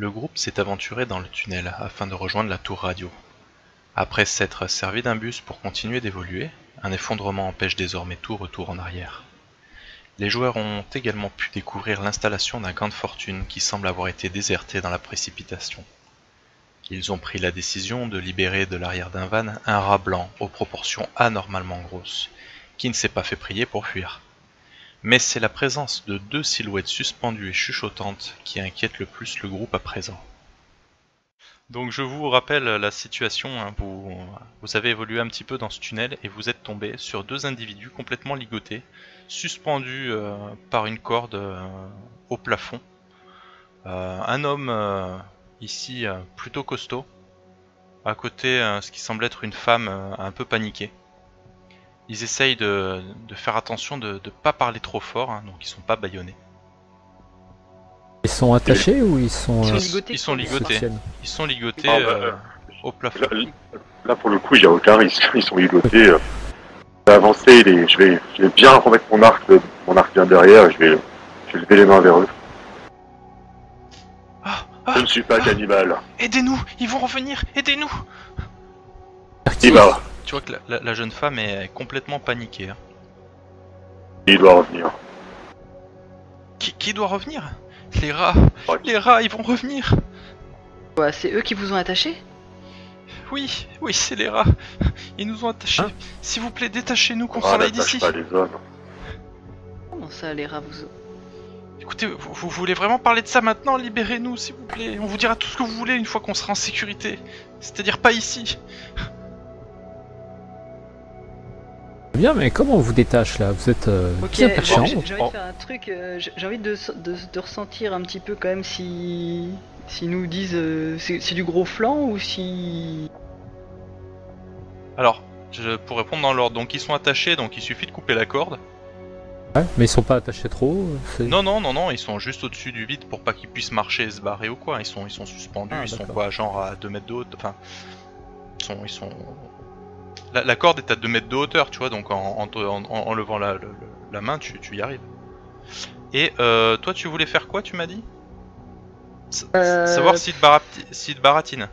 Le groupe s'est aventuré dans le tunnel afin de rejoindre la tour radio. Après s'être servi d'un bus pour continuer d'évoluer, un effondrement empêche désormais tout retour en arrière. Les joueurs ont également pu découvrir l'installation d'un camp de fortune qui semble avoir été déserté dans la précipitation. Ils ont pris la décision de libérer de l'arrière d'un van un rat blanc aux proportions anormalement grosses, qui ne s'est pas fait prier pour fuir. Mais c'est la présence de deux silhouettes suspendues et chuchotantes qui inquiète le plus le groupe à présent. Donc je vous rappelle la situation, hein. vous, avez évolué un petit peu dans ce tunnel et vous êtes tombé sur deux individus complètement ligotés, suspendus euh, par une corde euh, au plafond. Euh, un homme ici plutôt costaud, à côté ce qui semble être une femme un peu paniquée. Ils essayent de, faire attention de ne pas parler trop fort, hein, donc ils sont pas bâillonnés. Ils sont attachés ou ils sont. Ils sont euh, ligotés. Ils sont ligotés. Ils sont ligotés Ah, bah, euh, au plafond. Là, là, pour le coup, il n'y a aucun risque. Ils sont ligotés. euh. Je vais avancer. les- Je, vais, je vais bien remettre mon arc, mon arc bien derrière. Et je vais, je vais lever les mains vers eux. Ah, Je ah, ne suis pas cannibale. aidez-nous Ils vont revenir Aidez-nous Il va. Tu vois que la, la- la jeune femme est complètement paniquée. hein. Il doit revenir. Qui, qui doit revenir? Les rats Ouais. Les rats, ils vont revenir Quoi, c'est eux qui vous ont attaché? Oui, oui, c'est les rats. Ils nous ont attachés. Hein? S'il vous plaît, détachez-nous qu'on Ah, s'en aille n'attache d'ici. pas les hommes. Comment ça, les rats vous Écoutez, vous, vous voulez vraiment parler de ça maintenant? Libérez-nous, s'il vous plaît. On vous dira tout ce que vous voulez une fois qu'on sera en sécurité. C'est-à-dire pas ici. Bien, mais comment on vous détache là? Vous êtes euh, bien perché en j'ai haut. j'ai envie de faire un truc, euh, j'ai j'ai envie de, de, de ressentir un petit peu quand même si s'ils nous disent euh, c'est du gros flanc ou si Alors, je, pour répondre dans l'ordre, donc ils sont attachés, donc il suffit de couper la corde. Ouais, mais ils sont pas attachés trop. c'est- Non, non, non, non, ils sont juste au-dessus du vide pour pas qu'ils puissent marcher et se barrer ou quoi. Ils sont, ils sont suspendus, Ah, ils sont quoi, genre à 2 mètres de hauteur. Enfin, ils sont, ils sont. La, la corde est à 2 mètres de hauteur, tu vois, donc en, en, te- en- en levant la, main, tu, tu y arrives. Et euh, toi, tu voulais faire quoi, tu m'as dit? S- Euh, Savoir s'ils te, s'ils te baratinent.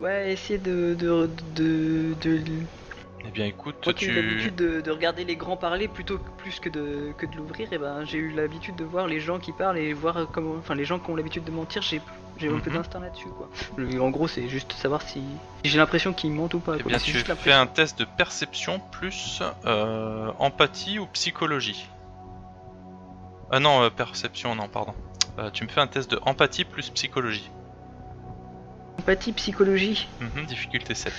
ouais essayer de de de, de, de... Eh bien, écoute, Moi qui ai tu. l'habitude de, de regarder les grands parler plutôt que- plus que de que de l'ouvrir, et ben j'ai eu l'habitude de voir les gens qui parlent et voir comment, enfin les gens qui ont l'habitude de mentir, j'ai j'ai un peu Mhm. d'instinct là-dessus quoi. Le- en gros c'est juste savoir si, si j'ai l'impression qu'ils mentent ou pas. Eh quoi. bien, tu juste fais un test de perception plus euh, empathie ou psychologie. Ah non, euh, perception, non, pardon. Euh, tu me fais un test de empathie plus psychologie. Empathie, psychologie. Mhm, difficulté 7.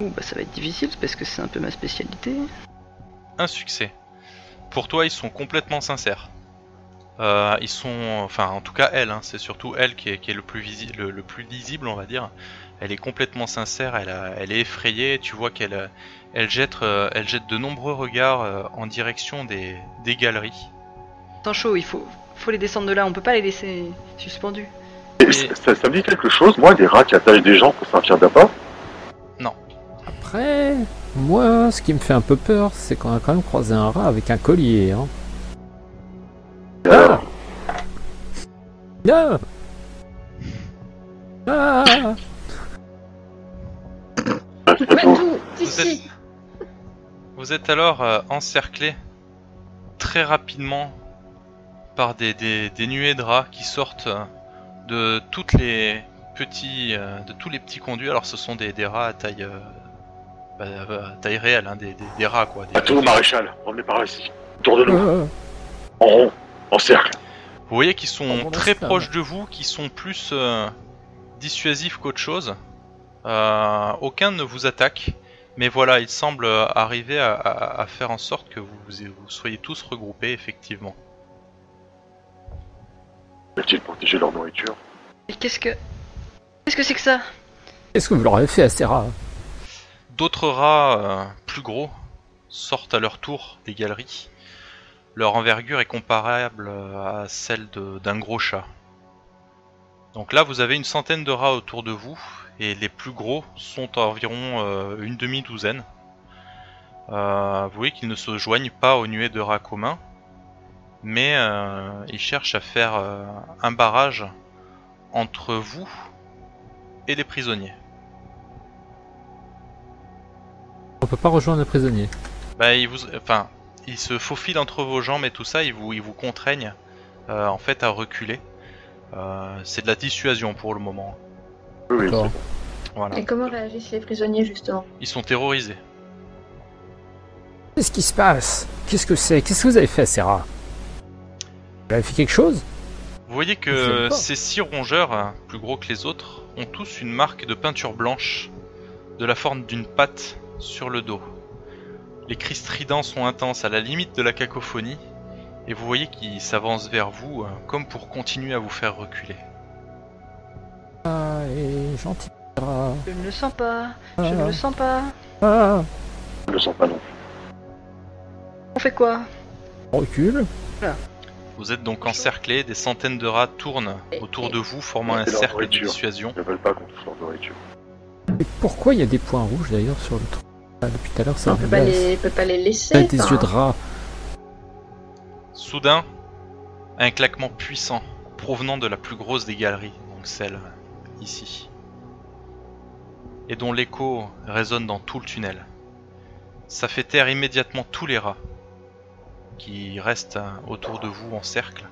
Ouh, bah ça va être difficile parce que c'est un peu ma spécialité. Un succès. Pour toi, ils sont complètement sincères. Euh, ils sont, enfin, en tout cas, elle, hein, c'est surtout elle qui est, qui est le, plus visi- le, le plus lisible, on va dire. Elle est complètement sincère, elle, a- elle est effrayée. Tu vois qu'elle euh, elle jette, euh, elle jette de nombreux regards euh, en direction des, des galeries. Tant chaud, il faut, faut les descendre de là, on peut pas les laisser suspendus. Et ça, ça me dit quelque chose, moi, des rats qui attachent des gens pour sortir d'appât Après, moi, ce qui me fait un peu peur, c'est qu'on a quand même croisé un rat avec un collier. Hein. Ah Bien Ah Vous êtes, vous êtes alors euh, encerclé très rapidement par des, des, des nuées de rats qui sortent euh, de toutes les petits euh, de tous les petits conduits. Alors ce sont des, des rats à taille euh, bah, euh, à taille réelle, hein, des, des, des rats quoi. Des- À tout, maréchal, revenez par ici. Autour de nous, en rond, en cercle. Vous voyez qu'ils sont Ah très proches de vous, qui sont plus euh, dissuasifs qu'autre chose. Euh, aucun ne vous attaque, mais voilà, il semble euh, arriver à, à- à faire en sorte que vous, vous soyez tous regroupés, effectivement. Veulent-ils protéger leur nourriture? Et qu'est-ce que. Qu'est-ce que c'est que ça? Qu'est-ce que vous leur avez fait à ces rats? D'autres rats euh, plus gros sortent à leur tour des galeries. Leur envergure est comparable euh, à celle d'un gros chat. Donc là, vous avez une centaine de rats autour de vous, et les plus gros sont environ euh, une demi-douzaine. Vous voyez qu'ils ne se joignent pas aux nuées de rats communs, mais ils cherchent à faire un barrage entre vous et les prisonniers. On peut pas rejoindre le prisonnier. Bah, il vous, enfin, il se faufile entre vos jambes et tout ça, il vous, il vous contraigne euh, en fait à reculer. Euh, c'est de la dissuasion pour le moment. Oui, oui. Voilà. Et comment réagissent les prisonniers justement? Ils sont terrorisés. Qu'est-ce qui se passe? Qu'est-ce que c'est? Qu'est-ce que vous avez fait, Sarah? Vous avez fait quelque chose? Vous voyez que ces six rongeurs, hein, plus gros que les autres, ont tous une marque de peinture blanche de la forme d'une patte sur le dos. Les cris stridents sont intenses à la limite de la cacophonie, et vous voyez qu'ils s'avancent vers vous euh, comme pour continuer à vous faire reculer. Ah, et gentil. Sarah. Je ne le sens pas, je Ah. ne le sens pas. Ah, Je ne le sens pas non. On fait quoi? On recule. Vous êtes donc encerclés, des centaines de rats tournent autour de vous, formant un cercle de dissuasion. Ils ne veulent pas qu'on touche leur nourriture. Et pourquoi il y a des points rouges d'ailleurs sur le trou Ah, Depuis tout à l'heure, ça On peut pas les, peut pas les laisser. T'as des enfin, yeux de rat. Soudain, un claquement puissant provenant de la plus grosse des galeries, donc celle ici, et dont l'écho résonne dans tout le tunnel. Ça fait taire immédiatement tous les rats qui restent euh, autour de vous en cercle.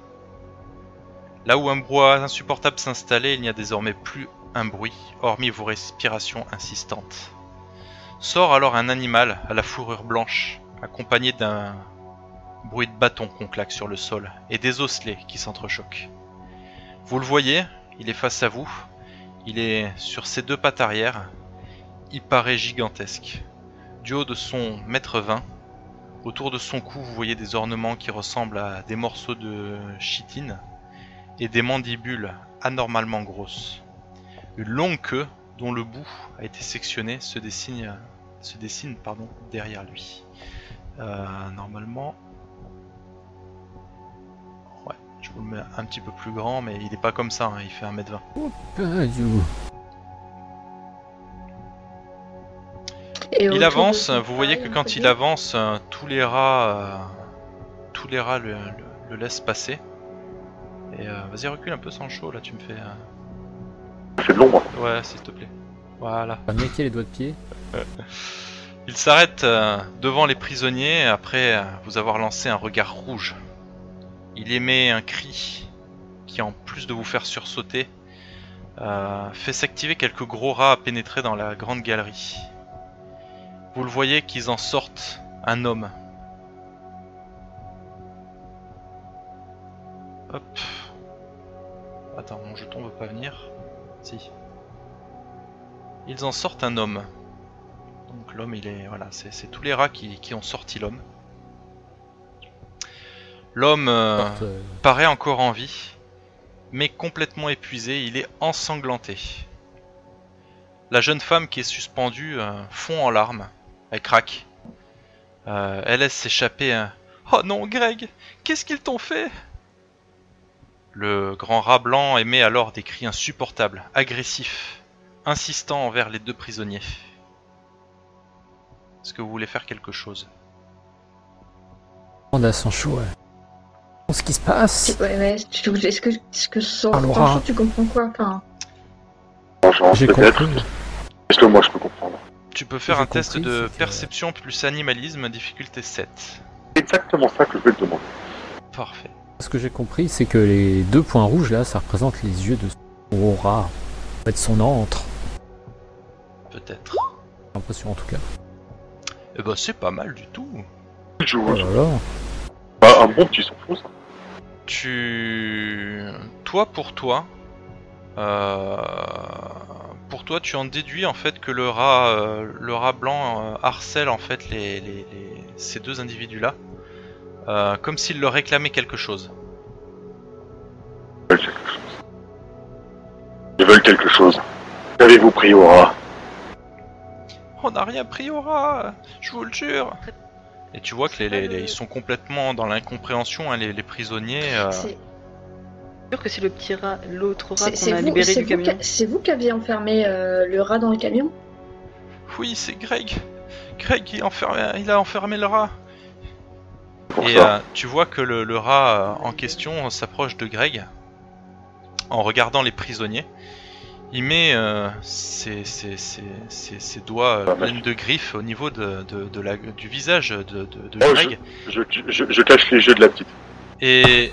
Là où un brouhaha insupportable s'installait, il n'y a désormais plus un bruit, hormis vos respirations insistantes. Sort alors un animal à la fourrure blanche, accompagné d'un bruit de bâton qu'on claque sur le sol et des osselets qui s'entrechoquent. Vous le voyez, il est face à vous, il est sur ses deux pattes arrière, il paraît gigantesque. Du haut de son mètre 20, autour de son cou, vous voyez des ornements qui ressemblent à des morceaux de chitine et des mandibules anormalement grosses. Une longue queue dont le bout a été sectionné se dessine, se dessine pardon, derrière lui. Euh, normalement, Ouais, je vous le mets un petit peu plus grand, mais il est pas comme ça, hein, il fait 1m20. Ah, du- et Il de avance, vous voyez que quand il avance, euh, tous les rats, euh, tous les rats le, le- le laissent passer. Et euh, vas-y recule un peu sans le chaud là, tu me fais. euh, C'est de l'ombre. Ouais, s'il te plaît. Voilà. Pas les doigts de pied. Il s'arrête euh, devant les prisonniers après euh, vous avoir lancé un regard rouge. Il émet un cri qui, en plus de vous faire sursauter, euh, fait s'activer quelques gros rats à pénétrer dans la grande galerie. Vous le voyez qu'ils en sortent un homme. Hop. Attends, mon jeton veut pas venir. Si. Ils en sortent un homme. Donc l'homme, il est voilà, c'est tous les rats qui, qui ont sorti l'homme. L'homme euh, euh, paraît encore en vie, mais complètement épuisé. Il est ensanglanté. La jeune femme qui est suspendue euh, fond en larmes. Elle craque. Euh, elle laisse s'échapper un Oh non, Greg, qu'est-ce qu'ils t'ont fait? Le grand rat blanc émet alors des cris insupportables, agressifs, insistants envers les deux prisonniers. Est-ce que vous voulez faire quelque chose? On a son ouais. Ce qui se passe? Ouais, ouais, tu- Est-ce que, est-ce que sans Ah, sans chaud, tu comprends quoi? Enfin, J'ai compris. Est-ce que moi je peux comprendre? Tu peux faire un test de perception plus animalisme, difficulté 7. C'est exactement ça que je vais te demander. Parfait. Ce que j'ai compris, c'est que les deux points rouges là, ça représente les yeux de son rat. En fait, son antre. Peut-être. J'ai l'impression en tout cas. Eh ben c'est pas mal du tout. Je Oh là là. Bah, un bon petit ça. Tu... Toi pour toi... euh, Pour toi tu en déduis en fait que le rat, euh, le rat blanc euh, harcèle en fait les, les- les- ces deux individus là. comme s'il leur réclamait quelque chose. Ils veulent quelque chose. Ils veulent quelque chose. Qu'avez-vous pris au rat? On n'a rien pris au rat, je vous le jure. Et tu vois que les, les- les- ils sont complètement dans l'incompréhension, hein, les, les prisonniers. euh, c'est sûr que c'est le petit rat, l'autre rat qu'on a vous, libéré c'est du vous camion. c'est vous qui aviez enfermé euh, le rat dans le camion? Oui, c'est Greg. Greg, il a enfermé, il a enfermé le rat. Et euh, tu vois que le, le rat euh, en question s'approche de Greg. en regardant les prisonniers. Il met euh, ses, ses- ses- ses- ses doigts euh, Ah, pleins de griffes au niveau de, de- de la, du visage de, de, de Oh, Greg Je, je, je cache les yeux de la petite. et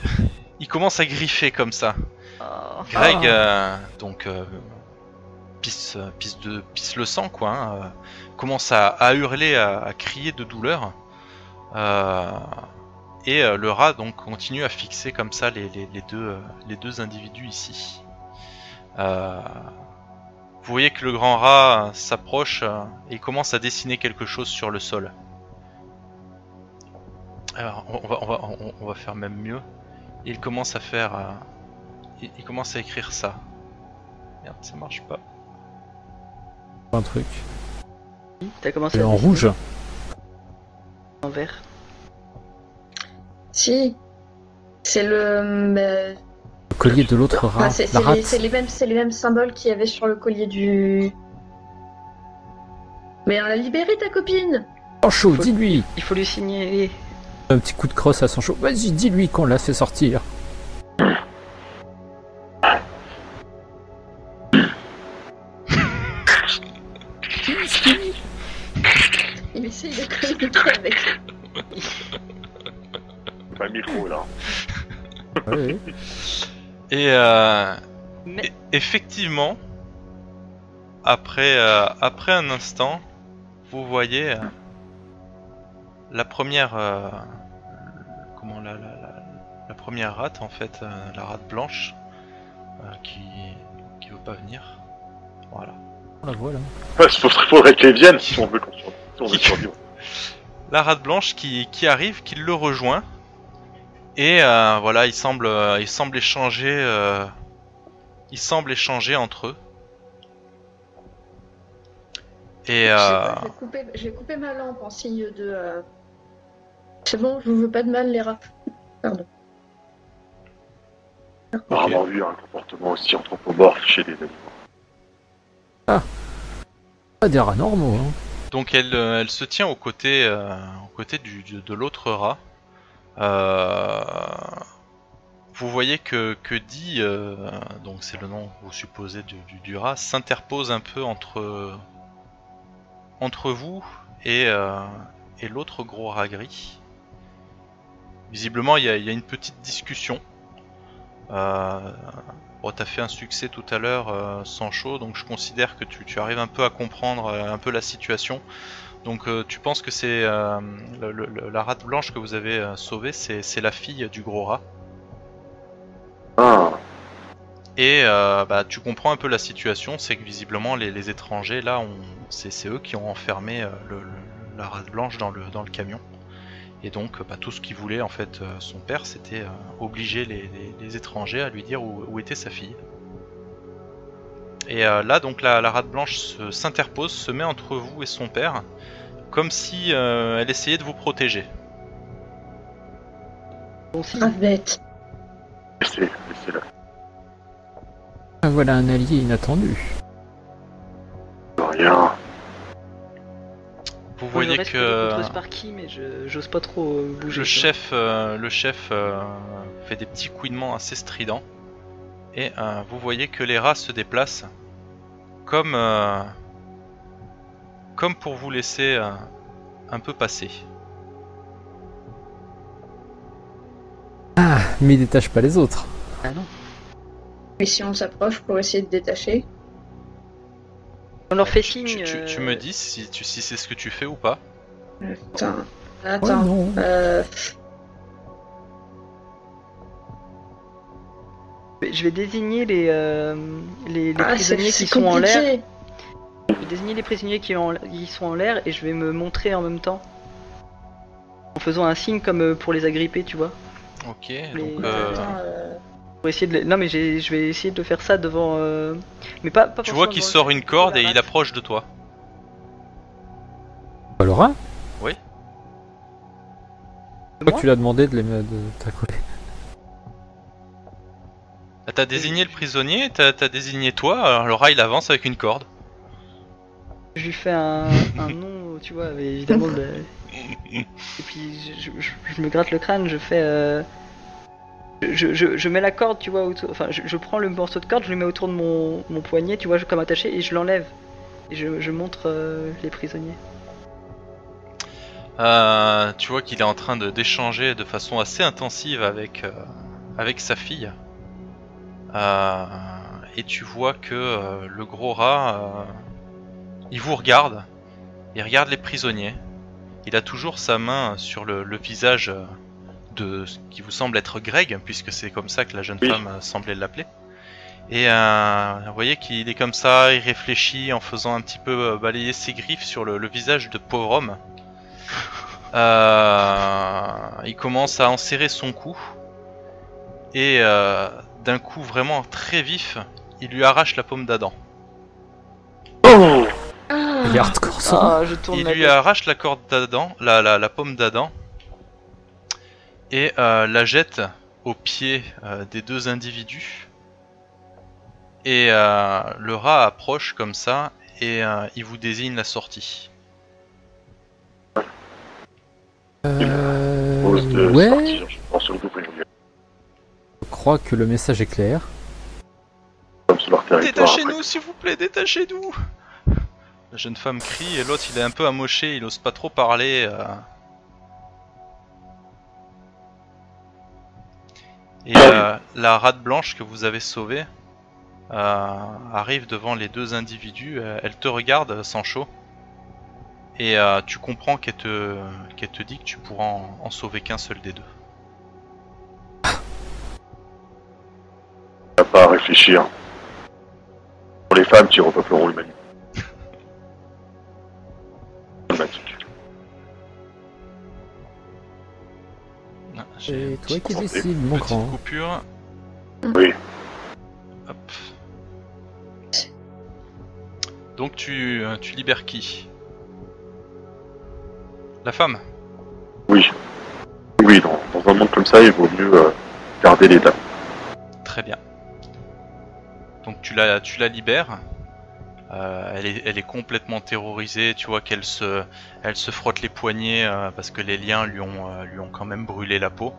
il commence à griffer comme ça. Oh. Greg, Ah. euh, donc, euh, pisse, pisse, de, pisse le sang, quoi. hein, euh, commence à, à hurler, à, à crier de douleur. Euh, et euh, le rat donc continue à fixer comme ça les, les- les deux, les deux individus ici. Euh, vous voyez que le grand rat euh, s'approche euh, et commence à dessiner quelque chose sur le sol. Alors, on va, on va, on- on va faire même mieux. Il commence à faire. euh, il, il commence à écrire ça. Merde, ça marche pas. Un truc. T'as commencé Et à en rouge. En vert. Si. C'est le. Le collier de l'autre rat. c'est La c'est les, rate. c'est les mêmes, c'est les mêmes symboles qu'il y avait sur le collier du. Mais on l'a libéré ta copine. Sancho, Faut- dis-lui. Il faut lui signaler. Un petit coup de crosse à Sancho. Vas-y, dis-lui qu'on l'a fait sortir. Il essaye de communiquer avec. Pas le micro là. Ouais. Et euh, Mais effectivement, après, euh, après un instant, vous voyez euh, la première, euh, comment la, la, la, la première rate en fait, euh, la rate blanche, euh, qui qui veut pas venir. Voilà. On la voit là. Il faudrait, faudrait qu'elle vienne si on veut qu'on sur- si on veut survivre. La rate blanche qui, qui arrive, qui le rejoint. Et euh, voilà, il semble, euh, il semble échanger, euh, il semble échanger entre eux. Et Je, euh, je vais couper, je vais couper ma lampe en signe de. euh, C'est bon, je vous veux pas de mal, les rats. Pardon. On a rarement vu un comportement aussi anthropomorphe chez les animaux. Pas des rats normaux, hein. donc elle, elle se tient aux côtés, euh, aux côtés du, du- de l'autre rat. Euh, vous voyez que, que dit, euh, donc c'est le nom vous supposez du, du, du rat, s'interpose un peu entre, entre vous et, euh, et l'autre gros rat gris. Visiblement, il y y a une petite discussion. Euh, bon, t'as fait un succès tout à l'heure sans chaud, donc je considère que tu, tu arrives un peu à comprendre un peu la situation. Donc euh, tu penses que c'est euh, la rate blanche que vous avez euh, sauvée, c'est la fille du gros rat. Ah, Et euh, bah, tu comprends un peu la situation, c'est que visiblement les, les étrangers là, c'est eux qui ont enfermé le- le- la rate blanche dans le, dans le camion. Et donc bah, tout ce qu'il voulait en fait son père, c'était euh, obliger les, les- les étrangers à lui dire où, où était sa fille. Et euh, là donc la, la rate blanche se- s'interpose, se met entre vous et son père, comme si euh, elle essayait de vous protéger. bête. laissez, laissez-la. Ah, voilà un allié inattendu. Rien. Vous voyez que mais j'ose pas trop euh, bouger. Le chef, euh, le chef euh, fait des petits couinements assez stridents et euh, vous voyez que les rats se déplacent comme euh, comme pour vous laisser euh, un peu passer. Mais il détache pas les autres. Ah non. Et si on s'approche pour essayer de détacher? On leur fait signe. tu- tu euh, me dis si tu si c'est ce que tu fais ou pas. Attends. Ouais, Attends. non. euh, Je vais désigner les euh, les, les ah, c'est prisonniers qui sont en l'air. Je vais désigner les prisonniers qui, en- qui sont en l'air et je vais me montrer en même temps. En faisant un signe comme euh, pour les agripper, tu vois. Ok. Les- Donc euh, euh, Pour essayer de les- Non mais j'ai- je vais essayer de faire ça devant... euh, Mais pas, pas tu vois qu'il sort une corde et il approche de toi. De Toi, moi tu l'as demandé de les mettre de t'accoler. Ah, T'as désigné le prisonnier, t'as désigné toi. Alors le rat il avance avec une corde. Je lui fais un, un nom, tu vois, mais évidemment. de- Et puis je, je- je- je me gratte le crâne, je fais. Euh... je, je, je mets la corde, tu vois, autour. Enfin, je, je prends le morceau de corde, je le mets autour de mon, mon poignet, tu vois, je- comme attaché, et je l'enlève. Et je, je montre euh, les prisonniers. Euh, tu vois qu'il est en train de d'échanger de façon assez intensive avec euh, avec sa fille. Euh, et tu vois que euh, le gros rat, euh, il vous regarde, il regarde les prisonniers. Il a toujours sa main sur le, le visage de ce qui vous semble être Greg, puisque c'est comme ça que la jeune Oui. femme semblait l'appeler. Et euh, vous voyez qu'il est comme ça, il réfléchit en faisant un petit peu balayer ses griffes sur le, le visage de pauvre homme. Euh, il commence à enserrer son cou et euh, d'un coup vraiment très vif, il lui arrache la paume d'Adam. Oh Ah, Il est hardcore ça. Ah, je tourne Il la lui tête. arrache la corde d'Adam, la, la, la paume d'Adam, et euh, la jette au pied euh, des deux individus. Et euh, le rat approche comme ça et euh, il vous désigne la sortie. Euh, ouais, crois que le message est clair. Détachez-nous s'il vous plaît, détachez-nous La jeune femme crie et l'autre il est un peu amoché, il ose pas trop parler. euh. Et euh, la rate blanche que vous avez sauvée euh, arrive devant les deux individus, elle te regarde sans chaud. Et euh, tu comprends qu'elle te, qu'elle te dit que tu pourras en, en sauver qu'un seul des deux. Pas à réfléchir. Pour les femmes qui repeupleront l'humanité. Dramatique. Ah, j'ai toi qui santé. décides, mon petite grand. coupure. Oui. Hop. Donc tu, euh, tu libères qui? La femme? Oui. Oui, dans, dans un monde comme ça, il vaut mieux euh, garder les dames. Très bien. Donc tu la, tu la libères. Euh, elle, est, complètement terrorisée, tu vois qu'elle se, frotte les poignets euh, parce que les liens lui ont, euh, lui quand même brûlé la peau.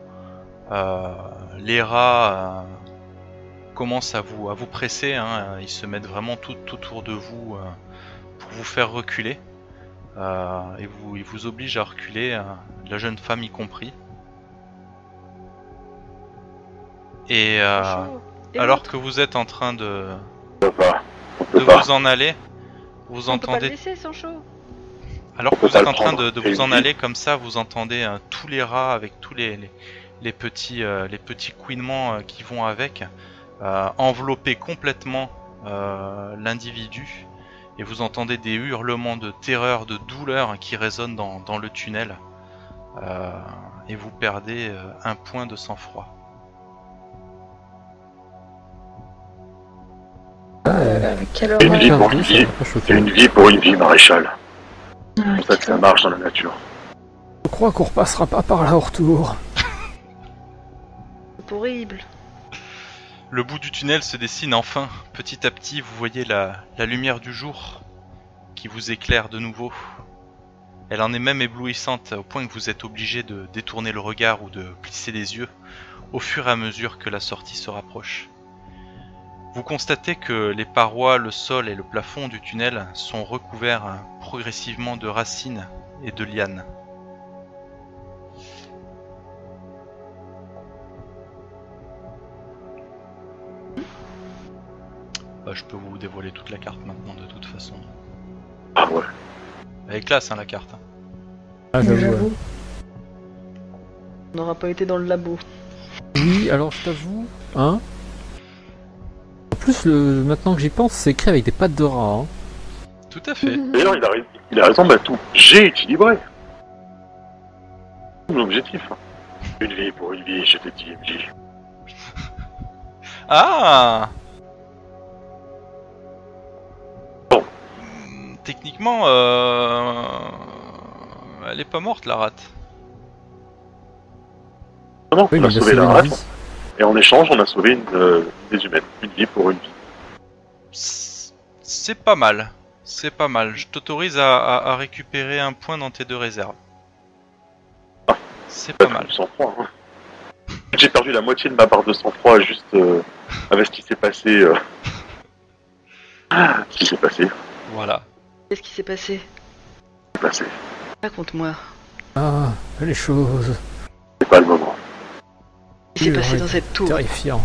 Les rats commencent à vous, à vous presser, hein, ils se mettent vraiment tout autour de vous pour vous faire reculer. Et vous, ils vous obligent à reculer, la jeune femme y compris. Et alors que vous êtes en train de, On peut pas. On de peut pas. vous en aller, vous on peut pas le entendez laisser alors que vous êtes en train de, vous en aller comme ça, vous entendez euh, tous les rats avec tous les, les, les petits euh, les petits couinements euh, qui vont avec, euh, envelopper complètement euh, l'individu et vous entendez des hurlements de terreur, de douleur qui résonnent dans, dans le tunnel Euh, et vous perdez euh, un point de sang-froid. Euh, quelle Une vie pour une vie. une vie pour une vie, maréchal. Ah, C'est pour ça que ça marche dans la nature. Je crois qu'on repassera pas par là au retour. C'est horrible. Le bout du tunnel se dessine enfin. Petit à petit, vous voyez la, la lumière du jour qui vous éclaire de nouveau. Elle en est même éblouissante au point que vous êtes obligé de détourner le regard ou de plisser les yeux au fur et à mesure que la sortie se rapproche. Vous constatez que les parois, le sol et le plafond du tunnel sont recouverts progressivement de racines et de lianes. Bah, je peux vous dévoiler toute la carte maintenant de toute façon. Ah ouais. Elle est classe hein, la carte. Ah, j'avoue. ouais. J'avoue. On n'aura pas été dans le labo. Oui, alors je t'avoue, hein. En plus, le... maintenant que j'y pense, c'est écrit avec des pattes de rat. Hein. Tout à fait. D'ailleurs, il a, il a raison, Batou. J'ai équilibré. L'objectif. hein. Une vie pour une vie, je t'ai dit, MJ. Ah Bon. Hmm, Techniquement, euh... elle est pas morte la rate. Non, Oui, on a sauvé la vie. Et en échange, on a sauvé une, euh, des humaines. Une vie pour une vie. C'est pas mal. C'est pas mal. Je t'autorise à, à- à récupérer un point dans tes deux réserves. Ah. C'est pas Pas mal. Hein. J'ai perdu la moitié de ma barre de sang-froid juste euh, avec ce qui s'est passé. euh. Ah, Ce qui s'est passé. Voilà. Qu'est-ce qui s'est passé? C'est passé. Raconte-moi. Ah, les choses. C'est pas le moment. Qui s'est passé dans cette tour Terrifiant.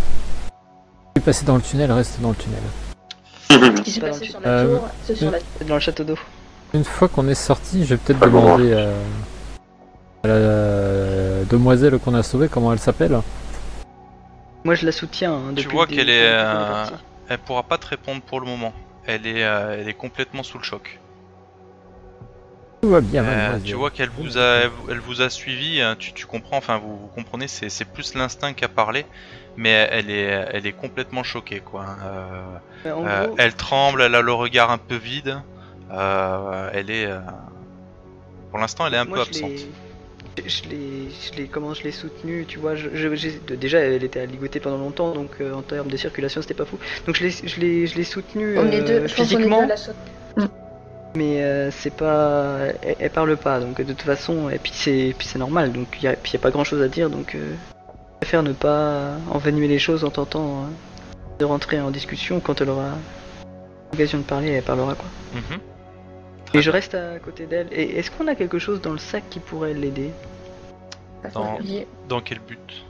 Passé dans le tunnel, reste dans le tunnel. Ce qui s'est Pas passé dans sur le- la Euh, tour, c'est sur la Dans le château d'eau. Une fois qu'on est sorti, je vais peut-être demander euh, à la demoiselle qu'on a sauvée comment elle s'appelle. Moi je la soutiens. hein, Tu vois le qu'elle est, euh. Elle pourra pas te répondre pour le moment. Elle est, euh, elle est complètement sous le choc. Tout va bien, Euh, mademoiselle. tu vois qu'elle vous a, elle vous a suivi. hein, Tu, tu comprends, enfin vous, vous comprenez, c'est, c'est plus l'instinct qui a parlé, mais elle est, elle est complètement choquée quoi. Euh, Euh, euh, gros, elle tremble, elle a le regard un peu vide. euh, elle est, euh, pour l'instant, elle est un moi, peu absente. Je l'ai, je l'ai, comment je l'ai soutenue, tu vois, je, je- déjà elle était à ligoter pendant longtemps, donc euh, en termes de circulation c'était pas fou. Donc je l'ai, je l'ai, je l'ai soutenue On est euh, deux, je pense qu'on est physiquement, deux à la. Mais euh, c'est pas, elle, elle parle pas, donc de toute façon, et puis c'est, puis c'est normal, donc y a, puis y a pas grand chose à dire, donc euh, je préfère ne pas envenimer les choses en tentant euh, de rentrer en discussion quand elle aura l'occasion de parler, elle parlera quoi. Mhm. Et je reste à côté d'elle. Et est-ce qu'on a quelque chose dans le sac qui pourrait l'aider? Dans- Il quel but?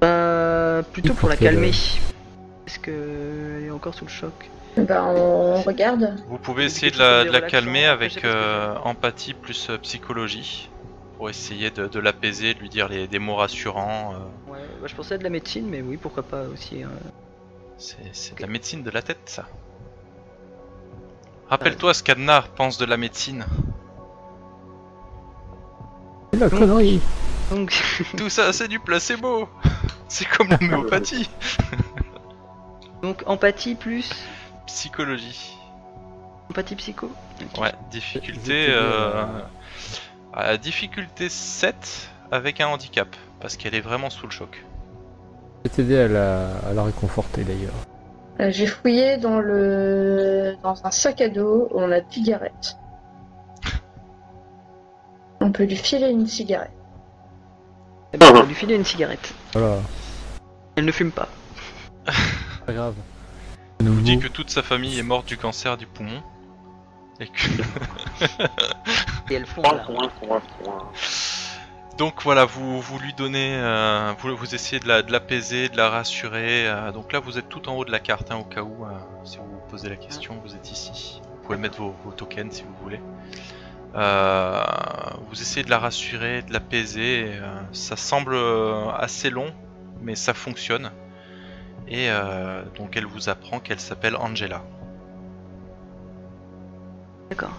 Bah, plutôt Il pour la calmer. Parce que elle est encore sous le choc. Bah, on regarde. Vous pouvez essayer de la, de calmer avec euh, empathie plus euh, psychologie pour essayer de, de l'apaiser, de lui dire les, des mots rassurants. euh, Ouais, bah, je pensais à de la médecine, mais oui, pourquoi pas aussi. hein. c'est c'est de la médecine de la tête, ça. Rappelle-toi ce qu'Adnar pense de la médecine. C'est la connerie. Donc, Tout ça, c'est du placebo. C'est comme l'homéopathie. donc empathie plus Psychologie. empathie psycho. Ouais, difficulté. Euh... euh, à difficulté 7 avec un handicap. Parce qu'elle est vraiment sous le choc. Je vais t'aider à la, à la réconforter d'ailleurs. Euh, J'ai fouillé dans le dans un sac à dos où on a de cigarettes. On peut lui filer une cigarette. Eh ben, on va lui filer une cigarette. Voilà, Elle ne fume pas. pas grave. De nouveau, dit que toute sa famille est morte du cancer du poumon. Et que... Et elle fond Point, là. point, point, point. Donc voilà, vous, vous lui donnez, euh, vous, vous essayez de la- de l'apaiser, de, la rassurer. euh, donc là, vous êtes tout en haut de la carte, hein, au cas où, euh, si vous vous posez la question, vous êtes ici. Vous pouvez mettre vos, vos tokens si vous voulez. Euh, vous essayez de la rassurer, de l'apaiser. et, euh, ça semble euh, assez long, mais ça fonctionne. Et euh, donc elle vous apprend qu'elle s'appelle Angela. D'accord.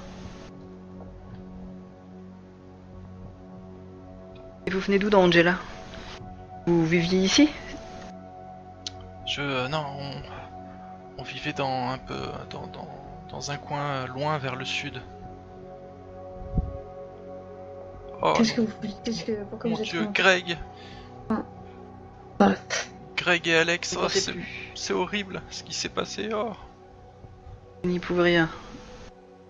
Et vous venez d'où dans Angela? Vous viviez ici? Je euh, non, on, on vivait dans un peu dans, dans, dans un coin loin vers le sud. Oh Qu'est-ce que vous qu'est-ce que pourquoi mon vous êtes dieu, Greg, Ah, Greg et Alex, oh, c'est horrible ce qui s'est passé. Oh. N'y pouvez rien.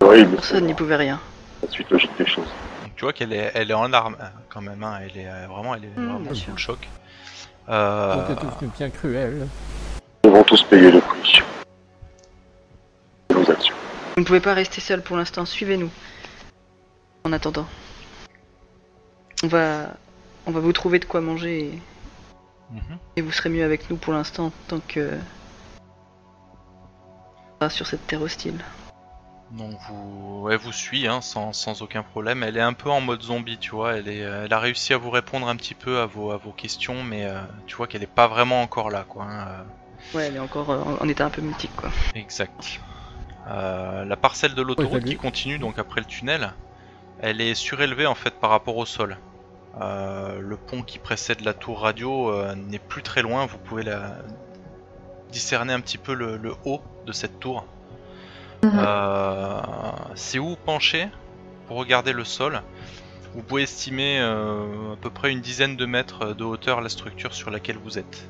Horrible. Personne n'y pouvait rien. La suite logique des choses. Donc, tu vois qu'elle est elle est en larmes hein, quand même. hein, Elle est euh, vraiment elle est Mm, vraiment sous le choc. Euh, C'était devenu bien cruel. Nous devons tous payer le prix. de nos actions. Vous ne pouvez pas rester seul pour l'instant. Suivez-nous. En attendant. On va... On va vous trouver de quoi manger et... mhm. et vous serez mieux avec nous pour l'instant tant que... Sur cette terre hostile. Donc vous, elle vous suit hein, sans, sans aucun problème. Elle est un peu en mode zombie, tu vois. Elle, est, euh, elle a réussi à vous répondre un petit peu à vos, à vos questions, mais euh, tu vois qu'elle est pas vraiment encore là, quoi. hein, euh. Ouais, elle est encore euh, en, état un peu mythique quoi. Exact. Euh, la parcelle de l'autoroute qui continue donc après le tunnel, elle est surélevée en fait par rapport au sol. Euh, le pont qui précède la tour radio euh, n'est plus très loin, vous pouvez la... discerner un petit peu le, le haut de cette tour. Euh, si vous penchez pour regarder le sol, vous pouvez estimer euh, à peu près une dizaine de mètres de hauteur la structure sur laquelle vous êtes.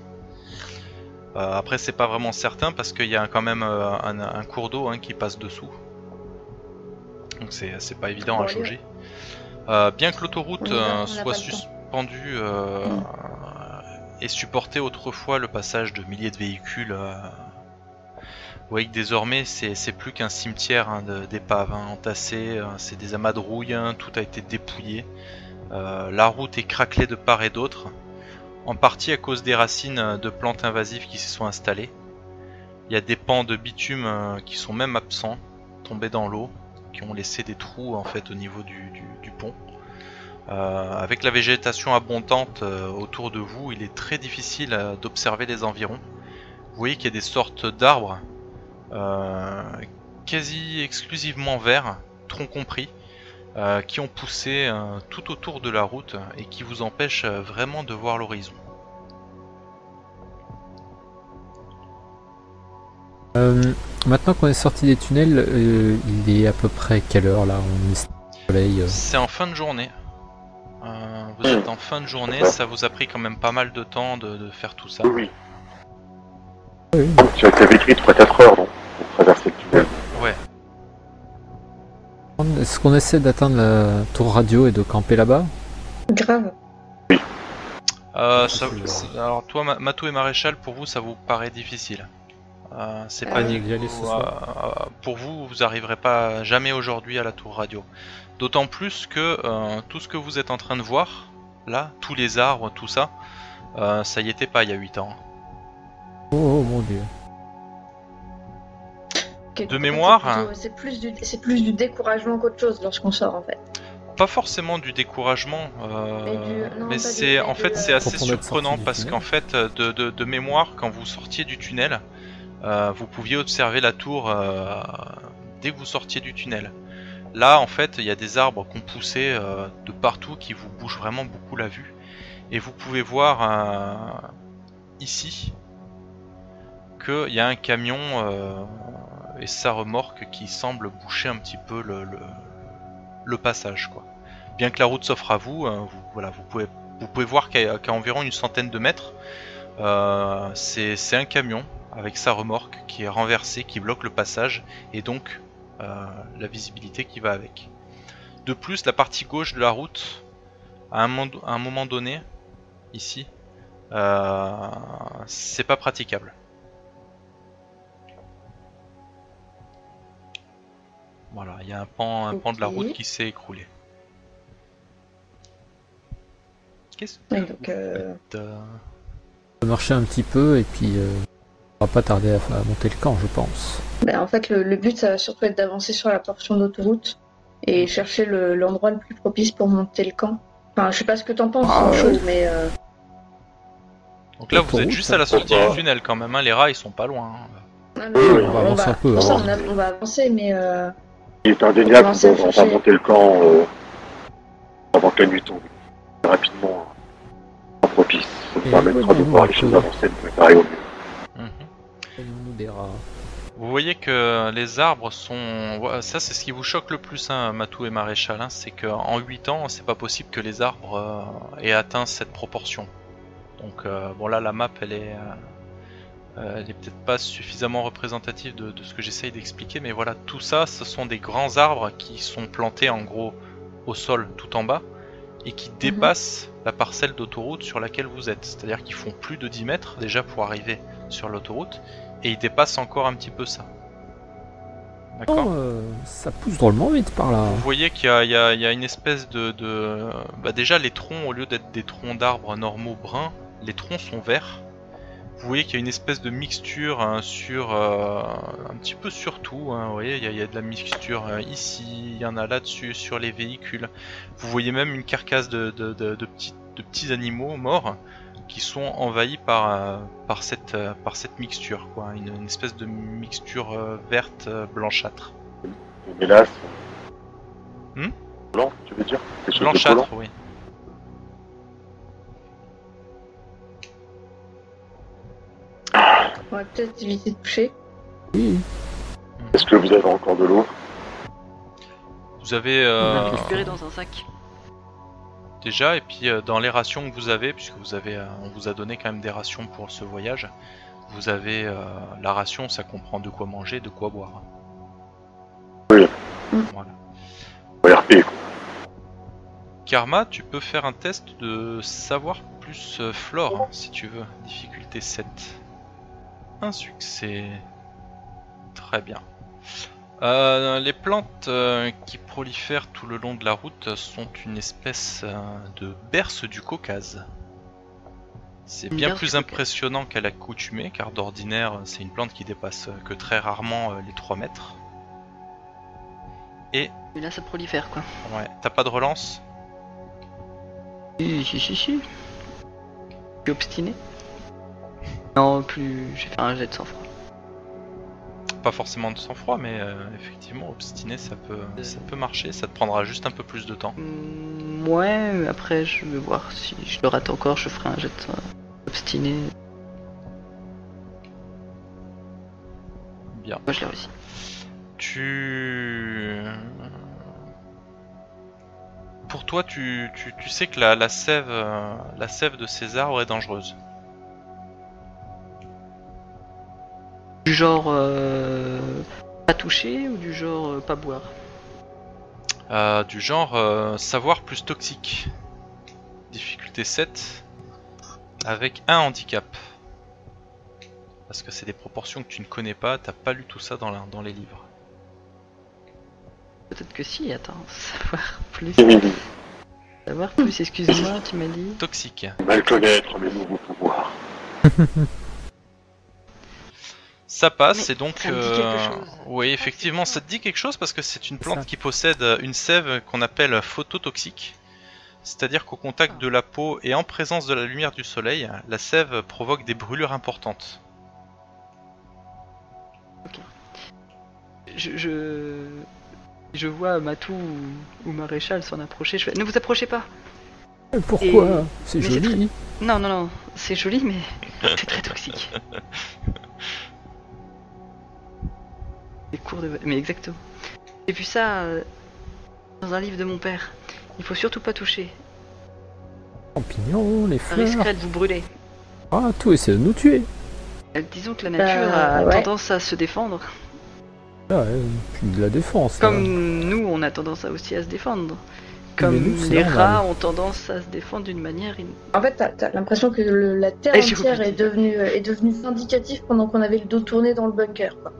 Après, c'est pas vraiment certain parce qu'il y a quand même un, un cours d'eau hein, qui passe dessous. Donc c'est pas évident à jauger. Euh, bien que l'autoroute euh, soit suspendue euh, et supportait autrefois le passage de milliers de véhicules. Vous voyez que désormais c'est plus qu'un cimetière hein, d'épaves hein, entassées, c'est des amas de rouille, hein, tout a été dépouillé. La route est craquelée de part et d'autre, en partie à cause des racines de plantes invasives qui s'y sont installées. Il y a des pans de bitume qui sont même absents, tombés dans l'eau, qui ont laissé des trous en fait au niveau du, du-. Euh, avec la végétation abondante euh, autour de vous, il est très difficile euh, d'observer les environs. Vous voyez qu'il y a des sortes d'arbres quasi exclusivement verts, troncs compris, qui ont poussé tout autour de la route et qui vous empêchent vraiment de voir l'horizon. Maintenant qu'on est sorti des tunnels, il est à peu près quelle heure là? On est. C'est en fin de journée. Euh, vous Hmm. êtes en fin de journée, ça vous a pris quand même pas mal de temps de, de faire tout ça. Oui, oui. Oui. Donc, tu as écrit 3-4 heures, donc, pour traverser le tunnel. Ouais. Est-ce qu'on essaie d'atteindre la tour radio et de camper là-bas? Grave. Euh, ça- alors toi, Ma- Matou et Maréchal, pour vous, ça vous paraît difficile? Euh, c'est Ah aller ce euh, pour vous, vous arriverez pas jamais aujourd'hui à la tour radio. D'autant plus que euh, tout ce que vous êtes en train de voir, là, tous les arbres, tout ça, euh, ça y était pas il y a 8 ans. oh, oh, mon dieu. Fait, mémoire, c'est plus, du... c'est plus du découragement qu'autre chose lorsqu'on sort en fait. Pas forcément du découragement, euh, Mais du- c'est en fait c'est assez surprenant parce qu'en fait de, de- de mémoire quand vous sortiez du tunnel, euh, vous pouviez observer la tour euh, dès que vous sortiez du tunnel. Là en fait il y a des arbres qu'on poussé euh, de partout qui vous bougent vraiment beaucoup la vue et vous pouvez voir euh, ici qu'il y a un camion et sa remorque qui semble boucher un petit peu le, passage quoi. Bien que la route s'offre à vous, euh, vous, voilà, vous pouvez, vous pouvez voir qu'à environ une centaine de mètres, c'est un camion avec sa remorque qui est renversé, qui bloque le passage et donc euh, la visibilité qui va avec. De plus, la partie gauche de la route, à un, moment- à un moment donné, ici, euh, c'est pas praticable. Voilà, il y a un pan, un pan de la route qui s'est écroulé. Qu'est-ce que donc, euh, euh marcher un petit peu et puis euh, on va pas tarder à, à monter le camp, je pense. ben, en fait, le, le but, ça va surtout être d'avancer sur la portion d'autoroute et chercher le- l'endroit le, plus propice pour monter le camp. Enfin, je sais pas ce que t'en penses, Ah, ouais. mais euh, Donc là, vous êtes juste à la sortie du tunnel quand même. hein, Les rats, ils sont pas loin. hein. ah, mais Oui, on va avancer un peu, pour ça, alors. on, a- on va avancer, mais euh, Il est indéniable qu'on va chercher. monter le camp euh, avant que la nuit tombe. Rapidement, euh, propice. Ça nous permettra de voir les choses avancer, de préparer au mieux. Mhm. nous des rats. Vous voyez que les arbres sont. Ça, c'est ce qui vous choque le plus, hein, Matou et Maréchal. hein, c'est qu'en 8 ans, c'est pas possible que les arbres euh, aient atteint cette proportion. Donc, euh, bon, là, la map, elle est. euh, elle est peut-être pas suffisamment représentative de, de ce que j'essaye d'expliquer, mais voilà, tout ça, ce sont des grands arbres qui sont plantés en gros au sol tout en bas et qui dépassent la parcelle d'autoroute sur laquelle vous êtes. C'est-à-dire qu'ils font plus de 10 mètres déjà pour arriver sur l'autoroute et ils dépassent encore un petit peu ça. D'accord Oh, euh, ça pousse drôlement vite par là. Vous voyez qu'il y, a- il y a- il y a une espèce de... de- bah déjà les troncs, au lieu d'être des troncs d'arbres normaux bruns, les troncs sont verts. Vous voyez qu'il y a une espèce de mixture hein, sur... euh, un petit peu sur tout. hein, vous voyez, il y, a, il y a de la mixture euh, ici, il y en a là-dessus, sur les véhicules. Vous voyez même une carcasse de, de, de- de petits, de petits animaux morts qui sont envahis par, euh, par, cette, euh, par cette mixture. Quoi, une, une espèce de mixture euh, verte euh, blanchâtre. Mélasses. Hmm? Blanc, tu veux dire? Quelque chose de Blanchâtre, oui. on va peut-être éviter de toucher. Oui, Est-ce que vous avez encore de l'eau? Vous avez On euh, a récupéré dans un sac. Déjà, et puis euh, dans les rations que vous avez, puisque vous avez, euh, on vous a donné quand même des rations pour ce voyage, vous avez euh, la ration, ça comprend de quoi manger, de quoi boire. Oui. Voilà. Karma, tu peux faire un test de savoir plus flore, si tu veux. Difficulté 7. Un succès. Très bien. Euh, les plantes euh, qui prolifèrent tout le long de la route sont une espèce euh, de berce du Caucase. C'est bien berce plus impressionnant qu'à l'accoutumée, car d'ordinaire, c'est une plante qui dépasse que très rarement les 3 mètres. Mais là, ça prolifère quoi. Ouais, t'as pas de relance? Si, si, si, si. Je suis obstiné. Non, plus. J'ai fait un jet de sang-froid. Pas forcément de sang-froid, mais euh, effectivement, obstiné, ça peut, ça peut marcher. Ça te prendra juste un peu plus de temps. Hmm, ouais, après, je vais voir si je le rate encore, je ferai un jet sang- obstiné. Bien. Moi, je l'ai réussi. Tu. Pour toi, tu, tu, tu sais que la, la sève, euh, la sève de ces arbres est dangereuse. Genre. euh, pas toucher ou du genre euh, pas boire? Euh, du genre euh, savoir plus toxique. Difficulté 7. Avec un handicap. Parce que c'est des proportions que tu ne connais pas, t'as pas lu tout ça dans, la- dans les livres. Peut-être que si, attends, savoir plus. Savoir plus, excuse-moi, tu m'as dit. Toxique. Mal connaître mes nouveaux pouvoirs. Ça passe Mais et donc. ça me dit quelque chose. Oui, effectivement, ça te dit quelque chose parce que c'est une plante Ça. qui possède une sève qu'on appelle phototoxique. C'est-à-dire qu'au contact de la peau et en présence de la lumière du soleil, la sève provoque des brûlures importantes. Je. Je, je vois Matou ou, ou Maréchal s'en approcher. Je fais, ne vous approchez pas Euh, Pourquoi Et- C'est c'est joli. Non, non, non, c'est joli, mais c'est très toxique. Les cours de. Mais exactement. J'ai vu ça euh, dans un livre de mon père. Il faut surtout pas toucher. Champignons, les Ça fleurs. risquerait de vous brûler. Ah, tout essaie de nous tuer. Euh, Disons que la nature Bah, a ouais. tendance à se défendre. Ah, ouais, puis de la défense. là. Comme nous, on a tendance à aussi à se défendre. Comme nous, les normal. rats ont tendance à se défendre d'une manière. in- En fait, t'as as, l'impression que le- la terre entière est devenue, euh, est devenue vindicative pendant qu'on avait le dos tourné dans le bunker. Quoi.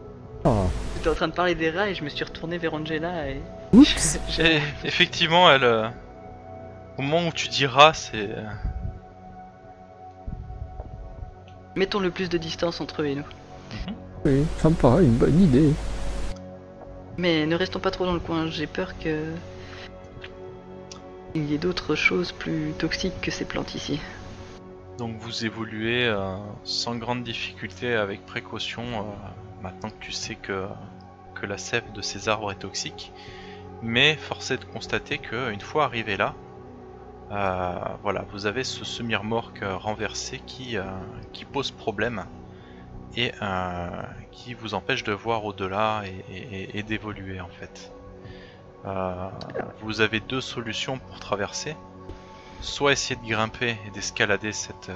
Ah. J'étais en train de parler des rats et je me suis retourné vers Angela et. Oups. Et effectivement, elle, euh, au moment où tu diras, c'est euh, Mettons le plus de distance entre eux et nous. Oui, ça me paraît une bonne idée. Mais ne restons pas trop dans le coin, j'ai peur que. Il y ait d'autres choses plus toxiques que ces plantes ici. donc vous évoluez euh, sans grande difficulté, avec précaution. euh, maintenant que tu sais que que la sève de ces arbres est toxique, mais force est de constater que une fois arrivé là, euh, voilà, vous avez ce semi-remorque renversé qui euh, qui pose problème et euh, qui vous empêche de voir au-delà et, d'évoluer en fait. Vous avez deux solutions pour traverser. Soit essayer de grimper et d'escalader cette,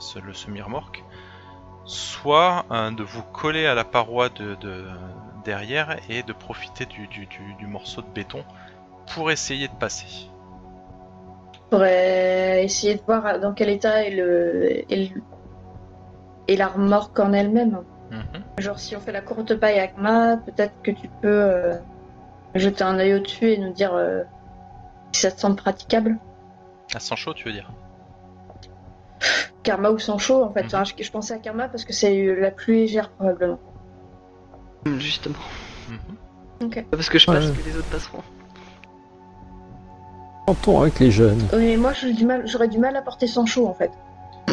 ce- le semi-remorque, soit euh, de vous coller à la paroi de, de- derrière et de profiter du, du- du- du morceau de béton pour essayer de passer. Pourrait essayer de voir dans quel état est le, est le- est la remorque en elle-même. Mhm. Genre, si on fait la courte paille à Karma, peut-être que tu peux euh, jeter un œil au-dessus et nous dire euh, si ça te semble praticable. À sans chaud, tu veux dire? Karma ou sans chaud, en fait. Mhm. Enfin, je, je pensais à Karma parce que c'est la plus légère, probablement. Hum, Justement. Mhm. Pas Parce que je passe Ouais. que les autres passeront. Tentons avec les jeunes. Oui, mais moi, j'ai du mal- j'aurais du mal à porter sans chaud, en fait.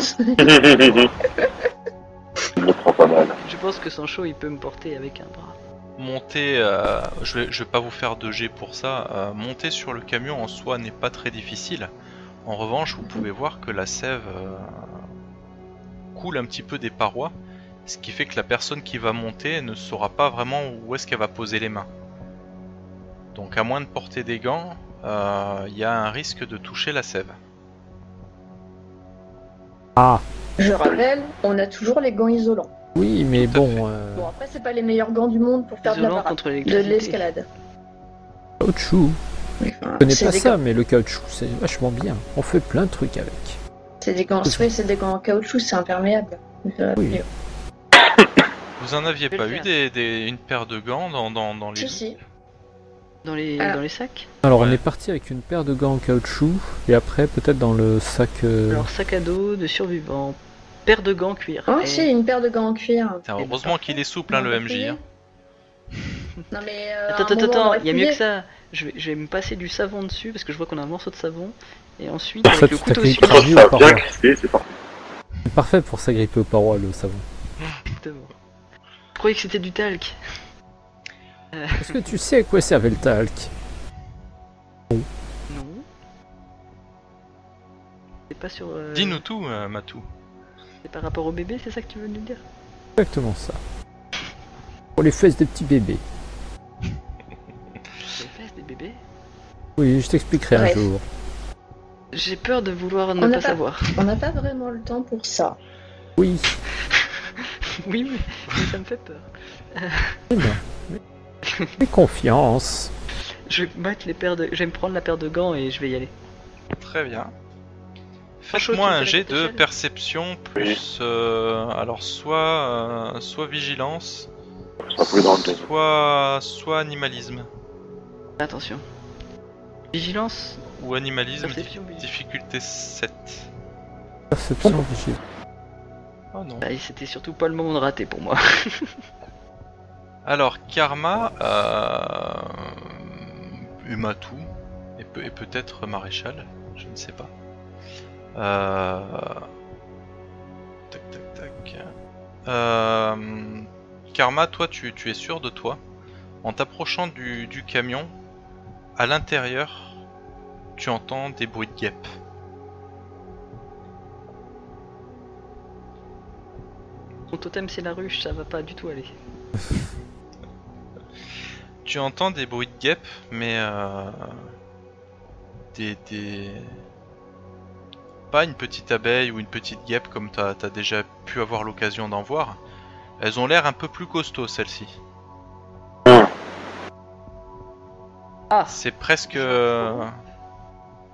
Je prends pas mal. Je pense que sans chaud, il peut me porter avec un bras. Monter, euh, je, vais, je vais pas vous faire de G pour ça, euh, monter sur le camion en soi n'est pas très difficile. En revanche, vous pouvez voir que la sève euh, coule un petit peu des parois, ce qui fait que la personne qui va monter ne saura pas vraiment où est-ce qu'elle va poser les mains. Donc à moins de porter des gants, euh, il y a un risque de toucher la sève. Ah, Je rappelle, on a toujours les gants isolants. oui, mais Tout bon, euh, Bon, après, c'est pas les meilleurs gants du monde pour faire de, la Isolant de l'escalade. caoutchouc. Je connais c'est pas ça, mais le caoutchouc, c'est vachement bien. On fait plein de trucs avec. C'est des gants, ouais, c'est des gants en caoutchouc, c'est imperméable. Oui. Vous en aviez pas eu des, des- une paire de gants dans, dans, dans les. Si, si. Dans les, Alors. dans les sacs Alors on est parti avec une paire de gants en caoutchouc et après peut-être dans le sac. euh, Alors, sac à dos de survivants, paire de gants cuir. Oh, Et- si, une paire de gants en cuir. Heureusement qu'il est souple, hein, le MJ. hein. Non, mais. euh, Attends, attends, attends, il y a mieux que ça. Je vais, je vais me passer du savon dessus parce que je vois qu'on a un morceau de savon. Et ensuite, Ça, avec le couteau Ça, bien rapport. crissé, c'est parfait. C'est parfait pour s'agripper aux parois le savon. Exactement. Je croyais que c'était du talc. Est-ce que tu sais à quoi servait le talc? Non. C'est pas sur. euh, Dis-nous tout, euh, Matou. C'est par rapport au bébé, c'est ça que tu veux nous dire? Exactement ça. Pour les fesses des petits bébés. Les fesses des bébés? Oui, je t'expliquerai un jour. J'ai peur de vouloir ne On pas pas- savoir. On n'a pas vraiment le temps pour ça. Oui. oui, mais, mais ça me fait peur. Ben, Fais confiance. Je vais mettre les paires de. Je vais me prendre la paire de gants et je vais y aller. Très bien. Faites-moi un jet de perception plus. euh, alors, soit, euh, soit vigilance, soit, soit animalisme. Attention. Vigilance Ou animalisme, Perception, di- oui. difficulté 7. Perception vigile. Oh non. Ah, et C'était surtout pas le moment de rater pour moi. Alors, Karma, euh, Umatu, et, peut- et peut-être Maréchal, je ne sais pas. Euh... Tac, tac, tac. Euh, Karma, toi, tu, tu es sûr de toi. En t'approchant du, du camion, à l'intérieur, tu entends des bruits de guêpes. Mon totem c'est la ruche, ça va pas du tout aller. Tu entends des bruits de guêpes, mais euh, des, des pas une petite abeille ou une petite guêpe comme t'as as déjà pu avoir l'occasion d'en voir. Elles ont l'air un peu plus costauds celles-ci. Ah C'est presque, euh,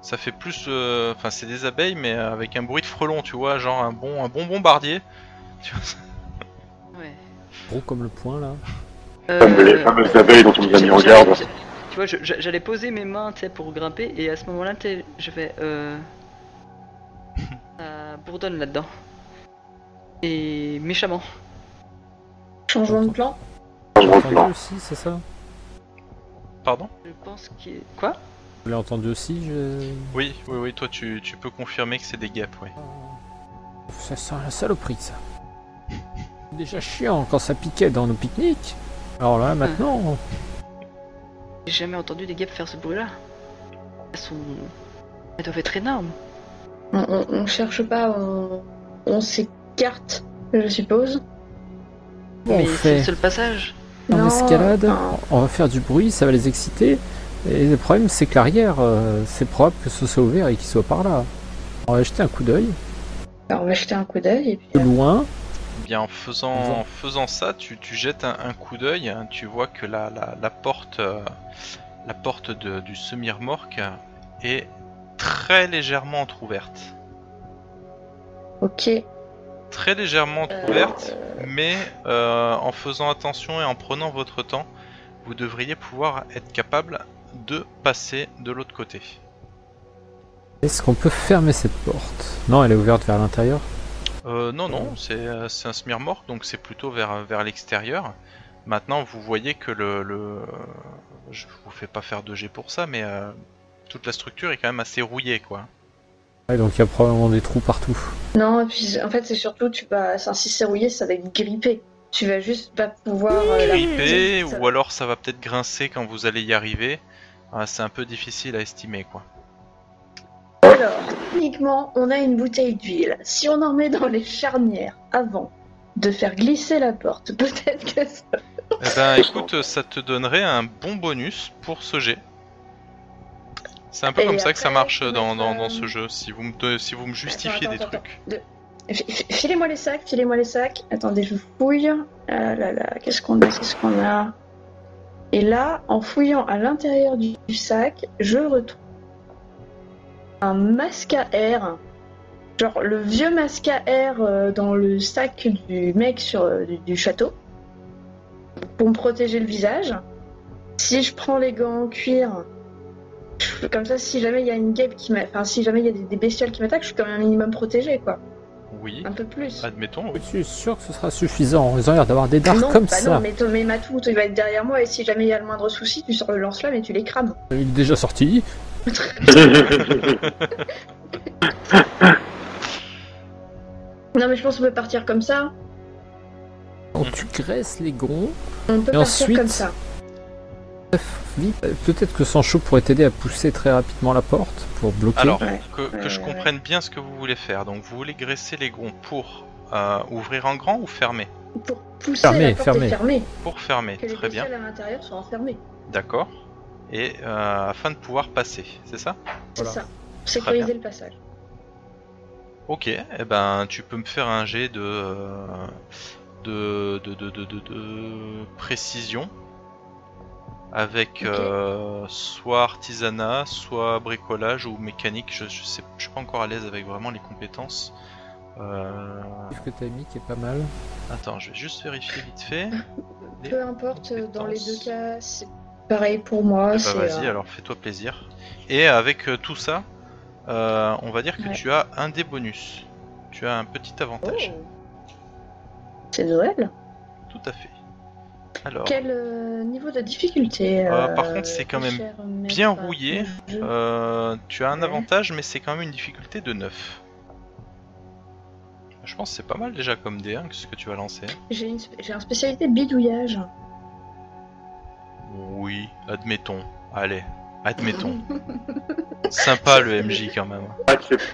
ça fait plus, euh, enfin c'est des abeilles mais avec un bruit de frelon, tu vois, genre un bon un bon bombardier. Tu vois, Ouais. Gros comme le poing là. Comme les Euh, fameuses abeilles dont on nous a mis en garde. Tu vois, j'allais poser mes mains tu sais, pour grimper et à ce moment-là, tu sais, je vais. Euh... ça bourdonne là-dedans. Et méchamment. Changement de plan Vous l'avez entendu aussi, c'est ça? Pardon? Je pense qu'il. Quoi? Vous l'avez entendu aussi je... Oui, oui, oui. Toi, tu, tu peux confirmer que c'est des guêpes, oui. Ça sent la saloperie ça. C'est déjà chiant quand ça piquait dans nos pique-niques. Alors là maintenant, J'ai jamais entendu des guêpes faire ce bruit-là. Elles sont. Elles doivent être énormes. on, on, on cherche pas, on, on s'écarte, je suppose. bon, on mais c'est fait le seul passage. en Non, escalade, on va faire du bruit, ça va les exciter. Et le problème c'est que l'arrière, euh, c'est probable que ce soit ouvert et qu'il soit par là. On va jeter un coup d'œil. alors, on va jeter un coup d'œil et puis. De loin, Eh Bien, en faisant, Faisant. en faisant ça, tu, tu jettes un, un coup d'œil, hein, tu vois que la, la, la porte, euh, la porte de- du semi-remorque est très légèrement entrouverte. Ok. Très légèrement entrouverte, mais euh, en faisant attention et en prenant votre temps, vous devriez pouvoir être capable de passer de l'autre côté. est-ce qu'on peut fermer cette porte? Non, elle est ouverte vers l'intérieur? Euh, non, non, c'est euh, un semi-remorque, donc c'est plutôt vers, vers l'extérieur. Maintenant, vous voyez que le, le... Je vous fais pas faire de G pour ça, mais euh, toute la structure est quand même assez rouillée, quoi. Ouais, donc il y a probablement des trous partout. Non, et puis en fait, c'est surtout, tu vas, enfin, si c'est rouillé, ça va être grippé. Tu vas juste pas pouvoir. euh, la- ça- ou alors ça va peut-être grincer quand vous allez y arriver. Ah, c'est un peu difficile à estimer, quoi. Alors, techniquement, on a une bouteille d'huile. Si on en met dans les charnières avant de faire glisser la porte, peut-être que ça. Eh ben, écoute, ça te donnerait un bon bonus pour ce jet. C'est un peu Et comme ça que ça marche dans, dans, ce jeu. Si vous me, si vous me justifiez attends, des attends, trucs. Filez-moi les sacs, filez-moi les sacs. Attendez, je fouille. Ah là là, qu'est-ce qu'on a, qu'est-ce qu'on a? Et là, en fouillant à l'intérieur du, sac, je retrouve un masque à air genre le vieux masque à air euh, dans le sac du mec euh, du, château pour me protéger le visage. Si je prends les gants en cuir, comme ça, si jamais il y a une guêpe qui jamais il y a des, des bestioles qui m'attaquent, je suis quand même un minimum protégé, quoi. Oui, Un peu plus. admettons, oui. Je suis sûr que ce sera suffisant. Ils ont l'air d'avoir des dards non, comme bah ça. non, mais, mais Matou, il va être derrière moi et si jamais il y a le moindre souci, tu sors le lance-flamme et tu les crames. Il est déjà sorti. Non, mais je pense qu'on peut partir comme ça. Donc tu graisses les gonds. On peut Et partir ensuite- comme ça. Euh, Peut-être que Sancho pourrait t'aider à pousser très rapidement la porte pour bloquer. Alors, que, je ouais, comprenne bien ce que vous voulez faire. Donc, vous voulez graisser les gonds pour euh, ouvrir en grand ou fermer? Pour pousser Fermé, la porte fermé. est fermée. Pour fermer, Que les très bien. à l'intérieur soient enfermées. D'accord. Et euh, afin de pouvoir passer, c'est ça? C'est Voilà. ça. Sécuriser le passage. Ok, eh ben tu peux me faire un jet de euh, de, de, de, de, de- de précision avec euh, soit artisanat, soit bricolage ou mécanique. Je, je sais, je suis pas encore à l'aise avec vraiment les compétences. Euh, Ce que t'as mis qui est pas mal. Attends, je vais juste vérifier vite fait. Les Peu importe, euh, dans les deux cas, c'est pareil pour moi. Bah c'est, vas-y, euh, alors fais-toi plaisir. Et avec euh, tout ça, euh, on va dire que Ouais. tu as un des bonus. Tu as un petit avantage. oh. C'est Noël? Tout à fait. Alors, Quel euh, niveau de difficulté Euh, euh, par contre, c'est quand même cher bien rouillé. euh, tu as un Ouais. avantage, mais c'est quand même une difficulté de 9. Je pense que c'est pas mal déjà comme D1 que ce que tu vas lancer. J'ai une, spé- j'ai un spécialité bidouillage. Oui, admettons. Allez, admettons. Sympa le MJ quand même. Accepté.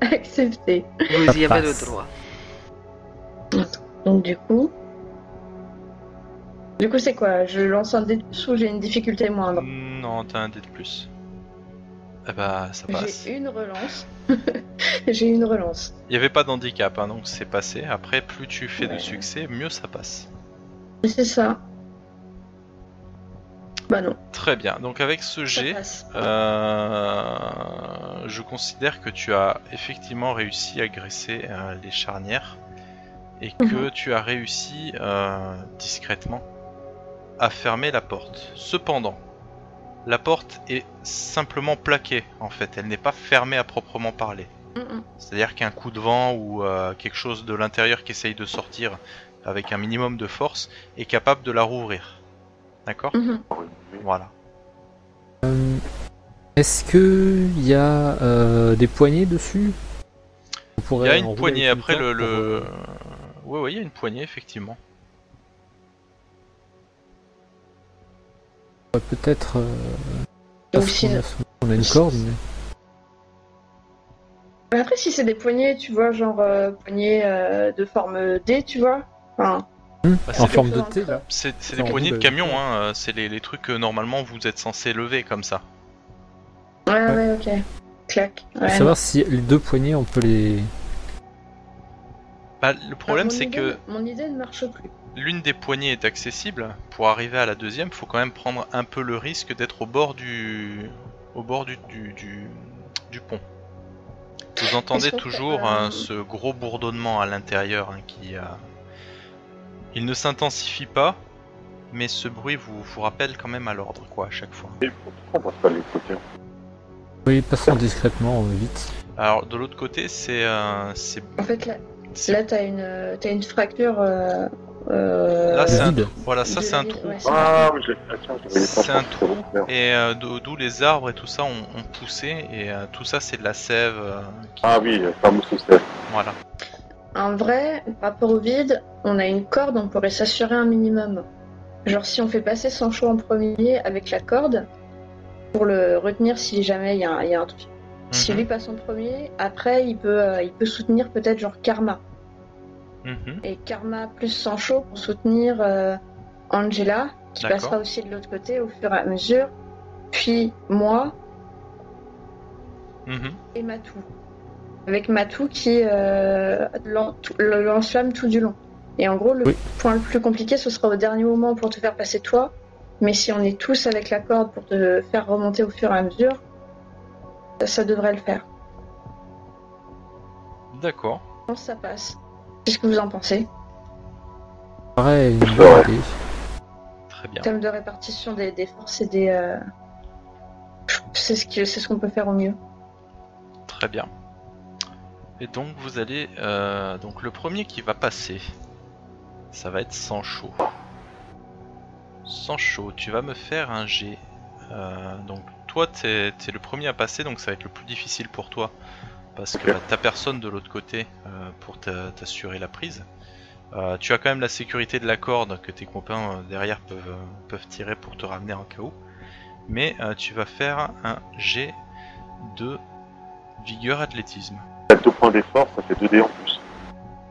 Accepté. Vous y avez le droit. Donc du coup... Du coup c'est quoi? Je lance un dé de plus ou j'ai une difficulté moindre? Non, t'as un dé de plus. Eh bah, ça passe. J'ai une relance. j'ai une relance. Il n'y avait pas d'handicap, hein, donc c'est passé. Après, plus tu fais de succès, mieux ça passe. C'est ça. Bah non, Très bien. Donc avec ce passe. Euh, je considère que tu as effectivement réussi à graisser euh, les charnières et que tu as réussi euh, discrètement à fermer la porte. Cependant, la porte est simplement plaquée en fait, elle n'est pas fermée à proprement parler. Mm, mm. C'est-à-dire qu'un coup de vent ou euh, quelque chose de l'intérieur qui essaye de sortir avec un minimum de force est capable de la rouvrir. D'accord Mhm. Voilà. Euh, Est-ce que il y a euh, des poignées dessus? Il y a une poignée après le. le... Ouais, ouais, il y a une poignée effectivement. On va Peut-être. euh, a, on a une corde, mais. Mais après, si c'est des poignées, tu vois, genre euh, poignées euh, de forme D, tu vois. Enfin, Hmm, Bah, en c'est forme des- de T là. C'est des poignées de camion, hein. euh, C'est les, les trucs que normalement vous êtes censé lever comme ça. ouais, Ouais. ouais, ok. Clac. Ouais. savoir si les deux poignées on peut les. Bah, le problème Ah, c'est que Mon idée ne marche plus. L'une des poignées est accessible. Pour arriver à la deuxième, faut quand même prendre un peu le risque d'être au bord du, au bord du, du, du, du pont. Vous entendez toujours euh, hein, ce gros bourdonnement à l'intérieur hein, qui, euh, il ne s'intensifie pas, mais ce bruit vous, vous rappelle quand même à l'ordre quoi à chaque fois. Et pourquoi on va pas l'écouter Oui, passons discrètement, euh, vite. Alors de l'autre côté, c'est euh, c'est En fait, là, là t'as une, euh, t'as une fracture. Euh, Là, c'est un voilà ça c'est la un trou. ouais, c'est un Ah, oui, C'est un faire. Et euh, d'où les arbres et tout ça ont, ont poussé et euh, tout ça c'est de la sève. euh, qui- Ah oui, le fameux sous-sève. Voilà. En vrai, par rapport au vide, on a une corde, on pourrait s'assurer un minimum. Genre si on fait passer Sancho en premier avec la corde, pour le retenir si jamais il y, a un- il y a un truc. Si Mhm, lui passe en premier, après il peut, euh, il peut soutenir peut-être genre Karma. Mhm. Et Karma plus Sancho pour soutenir euh, Angela, qui passera aussi de l'autre côté au fur et à mesure. Puis moi Mhm. et Matou. Avec Matou qui euh, lance-flamme tout du long. Et en gros, le Oui. point le plus compliqué, ce sera au dernier moment pour te faire passer toi. Mais si on est tous avec la corde pour te faire remonter au fur et à mesure, ça, ça devrait le faire. D'accord. Ça passe? Qu'est-ce que vous en pensez Pareil, une Ouais. bonne idée. Très bien. En termes de répartition des, des forces et des. euh, C'est ce c'est ce qu'on peut faire au mieux. Très bien. Et donc vous allez... euh, donc le premier qui va passer, ça va être Sancho. Sancho, tu vas me faire un G. Euh, donc toi t'es es le premier à passer, donc ça va être le plus difficile pour toi. Parce que t'as personne de l'autre côté euh, pour t'a- t'assurer la prise. Euh, tu as quand même la sécurité de la corde que tes copains euh, derrière peuvent, peuvent tirer pour te ramener en cas où. Mais tu vas faire un G de vigueur athlétisme. T'as deux points d'effort, ça fait 2 dés en plus.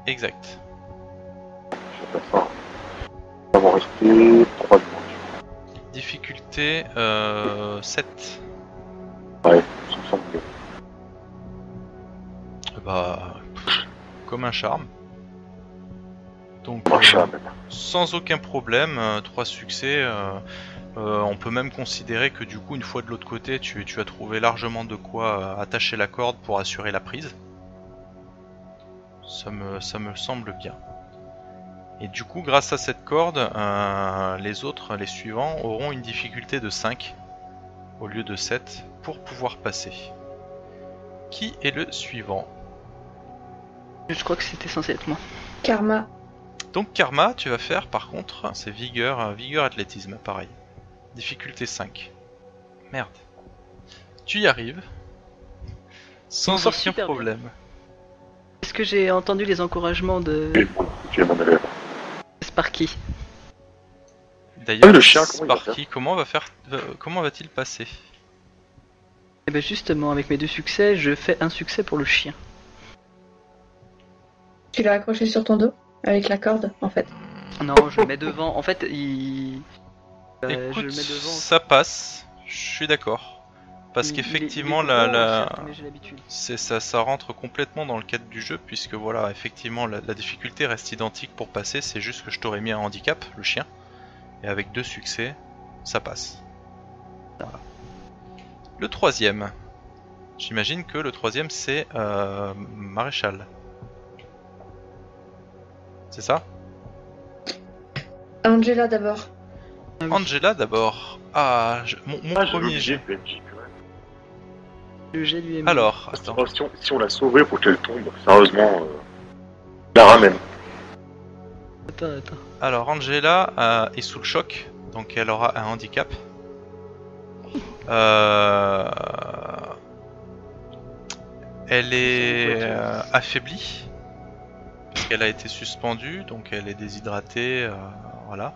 Exact. Je vais faire ça. Ça va rester 3 de moins. Difficulté euh, 7. Ouais, ça me semble mieux. Bah, comme un charme. Donc, euh, sans aucun problème, 3 succès. euh, euh, on peut même considérer que du coup, une fois de l'autre côté, tu, tu as trouvé largement de quoi euh, attacher la corde pour assurer la prise. Ça me, ça me semble bien. Et du coup, grâce à cette corde, euh, les autres, les suivants, auront une difficulté de 5 au lieu de 7 pour pouvoir passer. Qui est le suivant? Je crois que c'était censé être moi. Karma. Donc Karma, tu vas faire par contre, c'est vigueur, euh, vigueur athlétisme, pareil. Difficulté 5. Merde. Tu y arrives. Sans aucun problème. Est-ce que j'ai entendu les encouragements de Et bon, tu es mon élève. Sparky? D'ailleurs, Ah, le chien, comment Sparky, comment va faire, va- comment va-t-il passer? Et ben justement, avec mes deux succès, je fais un succès pour le chien. Tu l'as accroché sur ton dos Avec la corde, en fait. Non, je le mets devant. En fait, il. Euh, je le mets devant. ça passe. Je suis d'accord. Parce qu'effectivement, la, la- c'est ça, ça rentre complètement dans le cadre du jeu puisque voilà, effectivement, la, la difficulté reste identique pour passer. C'est juste que je t'aurais mis un handicap, le chien, et avec deux succès, ça passe. Voilà. Le troisième. J'imagine que le troisième c'est euh, maréchal. C'est ça? Angela d'abord. Ah. Angela d'abord. Ah, je- mon, mon Ah, j'ai premier oublié jet. PNJ, purée. Le jet lui est Alors, attends. oh, si, on, si on l'a sauvée pour qu'elle tombe, sérieusement, euh, la ramène. Attends, attends. Alors Angela euh, est sous le choc, donc elle aura un handicap. Euh, Elle est euh, affaiblie, puisqu'elle a été suspendue, donc elle est déshydratée, euh, voilà.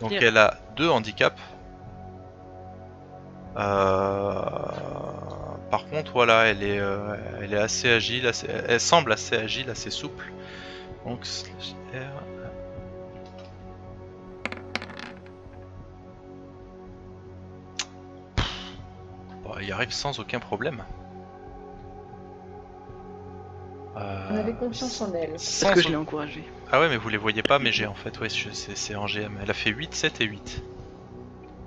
Donc elle a deux handicaps. Euh, Par contre, voilà, elle est, euh, elle est assez agile, assez- elle semble assez agile, assez souple. Donc. Bon, il arrive sans aucun problème. Euh, On avait confiance en elle. sans Parce que je l'ai encouragé. Ah ouais, mais vous les voyez pas, mais j'ai en fait, ouais, c'est en GM. Elle a fait 8, 7 et 8.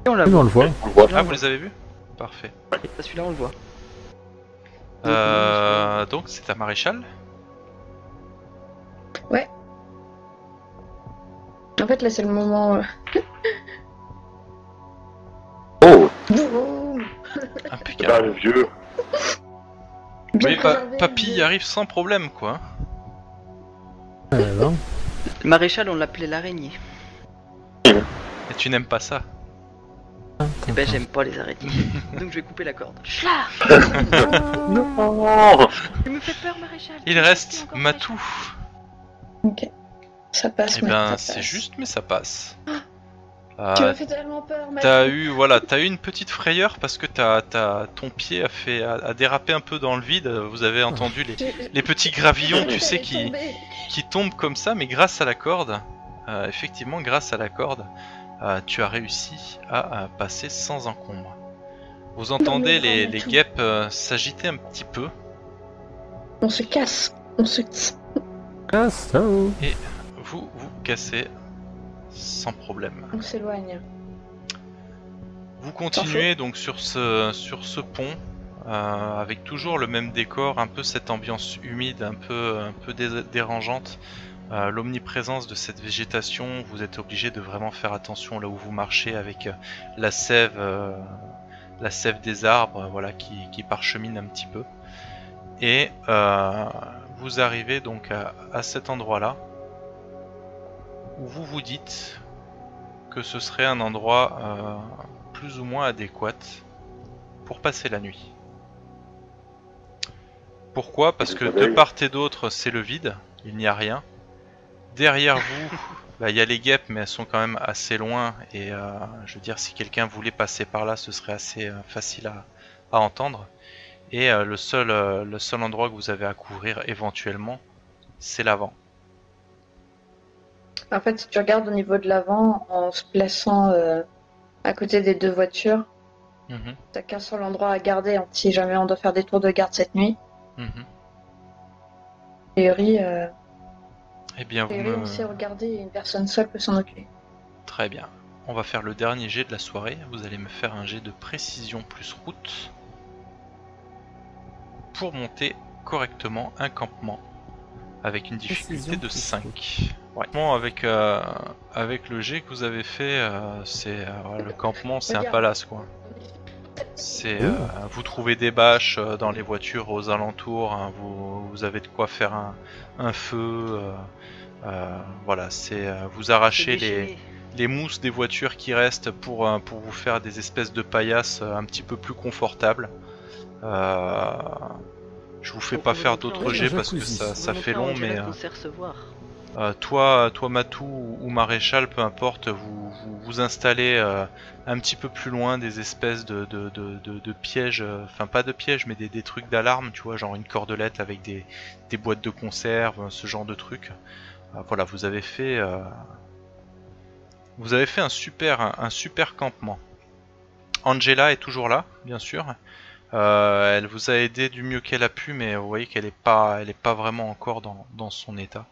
Et on l'a Oui, on le voit. On le voit. Ah, vous les avez vus? Parfait. Celui-là, on le voit. Euh, donc c'est un maréchal? En fait, là, c'est le moment. euh, Oh, boum là, Impeccable. le vieux. Bien Oui, pa- préservé, papy arrive sans problème, quoi. Le maréchal, on l'appelait l'araignée. Et tu n'aimes pas ça. Eh ben, j'aime pas les araignées. Donc, je vais couper la corde. Chla Non Tu me fais peur, maréchal. Il reste Matou. Ok. Ça passe. Eh ouais, ben, c'est juste, mais ça passe. Tu Euh, m'as fait tellement peur. T'as eu, voilà, t'as eu une petite frayeur parce que t'as, t'as- ton pied a fait, a, a dérapé un peu dans le vide. Vous avez entendu les, les petits gravillons, tu sais, qui, qui tombent comme ça, mais grâce à la corde, euh, effectivement, grâce à la corde, euh, tu as réussi à, à passer sans encombre. Vous entendez les, les guêpes euh, s'agiter un petit peu. On se casse. On se. Ah, ça. Vous vous cassez sans problème. On s'éloigne. Vous continuez donc sur ce, sur ce pont. euh, avec toujours le même décor, un peu cette ambiance humide, un peu, un peu dé- dérangeante. Euh, L'omniprésence de cette végétation, vous êtes obligé de vraiment faire attention là où vous marchez avec euh, la sève, euh, la sève des arbres, voilà, qui, qui parchemine un petit peu. Et euh, vous arrivez donc à, à cet endroit-là où vous vous dites que ce serait un endroit euh, plus ou moins adéquat pour passer la nuit. Pourquoi? Parce que de part et d'autre, c'est le vide, il n'y a rien. Derrière vous, bah, il y a les guêpes, mais elles sont quand même assez loin. Et euh, je veux dire, si quelqu'un voulait passer par là, ce serait assez euh, facile à, à entendre. Et le, seul, le seul endroit que vous avez à couvrir éventuellement, c'est l'avant. En fait, si tu regardes au niveau de l'avant, en se plaçant euh, à côté des deux voitures, Mhm, t'as qu'un seul endroit à garder hein, si jamais on doit faire des tours de garde cette nuit. mhm. Euh, Eh bien, vous priori, me... on sait regarder et une personne seule peut s'en occuper. Très bien. On va faire le dernier jet de la soirée. Vous allez me faire un jet de précision plus route pour monter correctement un campement avec une difficulté Précision de plus 5. Ouais. Bon, avec euh, avec le jet que vous avez fait, euh, c'est euh, le campement, c'est un palace quoi. C'est euh, vous trouvez des bâches euh, dans les voitures aux alentours, hein, vous, vous avez de quoi faire un, un feu. euh, euh, voilà, c'est euh, vous arrachez les les mousses des voitures qui restent pour, euh, pour vous faire des espèces de paillasses euh, un petit peu plus confortables. Euh, je vous fais pas faire d'autres jets parce que ça, ça fait long, mais euh. Euh, toi, toi Matou ou Maréchal, peu importe, vous vous, installez euh, un petit peu plus loin des espèces de, pièges, euh, enfin pas de pièges, mais des, des trucs d'alarme, tu vois, genre une cordelette avec des, des boîtes de conserve, ce genre de trucs. Voilà, vous avez fait, vous avez fait un super, un, super campement. Angela est toujours là, bien sûr. Elle vous a aidé du mieux qu'elle a pu, mais vous voyez qu'elle est pas, elle est pas vraiment encore dans son état.